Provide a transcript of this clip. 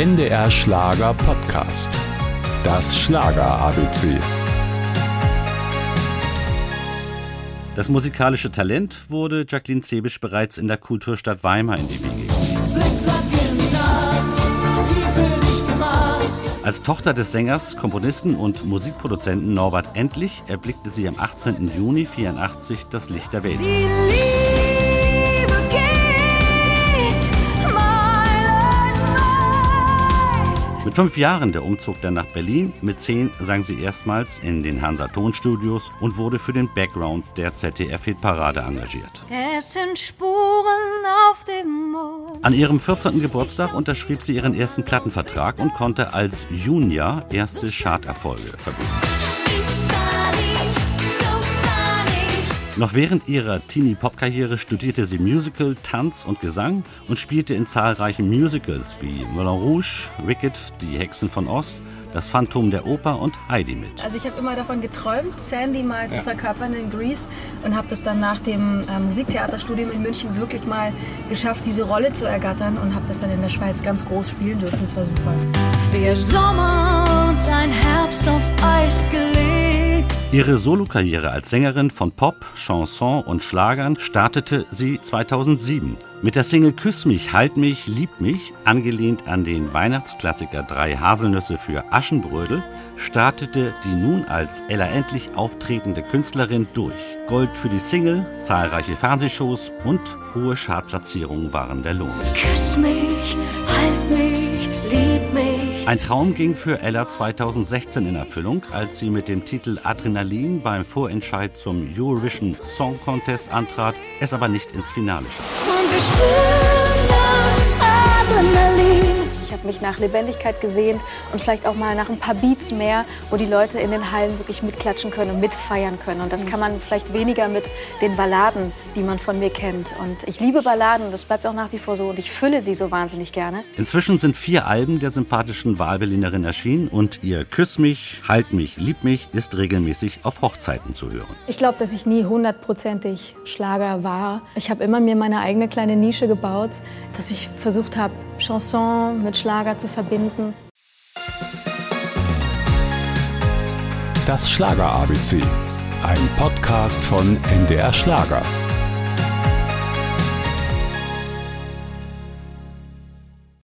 NDR Schlager Podcast. Das Schlager ABC. Das musikalische Talent wurde Jacqueline Zebisch bereits in der Kulturstadt Weimar in die Wiege Als Tochter des Sängers, Komponisten und Musikproduzenten Norbert Endlich erblickte sie am 18. Juni 1984 das Licht der Welt. Mit fünf Jahren der Umzug dann nach Berlin, mit zehn sang sie erstmals in den Hansa Tonstudios und wurde für den Background der ZDF-Hitparade engagiert. Es sind Spuren auf dem Mond. An ihrem 14. Geburtstag unterschrieb sie ihren ersten Plattenvertrag und konnte als Junior erste Charterfolge verbuchen. Noch während ihrer Teenie-Pop-Karriere studierte sie Musical, Tanz und Gesang und spielte in zahlreichen Musicals wie Moulin Rouge, Wicked, Die Hexen von Oz, Das Phantom der Oper und Heidi mit. Also ich habe immer davon geträumt, Sandy mal ja. zu verkörpern in Grease und habe das dann nach dem äh, Musiktheaterstudium in München wirklich mal geschafft, diese Rolle zu ergattern und habe das dann in der Schweiz ganz groß spielen dürfen. Das war super. Für Sommer und ein Herbst auf Eis gelegt Ihre Solokarriere als Sängerin von Pop, Chanson und Schlagern startete sie 2007 mit der Single Küss mich, halt mich, lieb mich, angelehnt an den Weihnachtsklassiker Drei Haselnüsse für Aschenbrödel, startete die nun als Ella endlich auftretende Künstlerin durch. Gold für die Single, zahlreiche Fernsehshows und hohe Chartplatzierungen waren der Lohn. Küss mich, halt mich. Ein Traum ging für Ella 2016 in Erfüllung, als sie mit dem Titel Adrenalin beim Vorentscheid zum Eurovision Song Contest antrat, es aber nicht ins Finale schaffte. Mich nach Lebendigkeit gesehnt und vielleicht auch mal nach ein paar Beats mehr, wo die Leute in den Hallen wirklich mitklatschen können und mitfeiern können. Und das kann man vielleicht weniger mit den Balladen, die man von mir kennt. Und ich liebe Balladen, das bleibt auch nach wie vor so und ich fülle sie so wahnsinnig gerne. Inzwischen sind vier Alben der sympathischen Wahlberlinerin erschienen und ihr Küss mich, Halt mich, Lieb mich ist regelmäßig auf Hochzeiten zu hören. Ich glaube, dass ich nie hundertprozentig Schlager war. Ich habe immer mir meine eigene kleine Nische gebaut, dass ich versucht habe, Chanson mit Schlager zu verbinden. Das Schlager ABC, ein Podcast von NDR Schlager.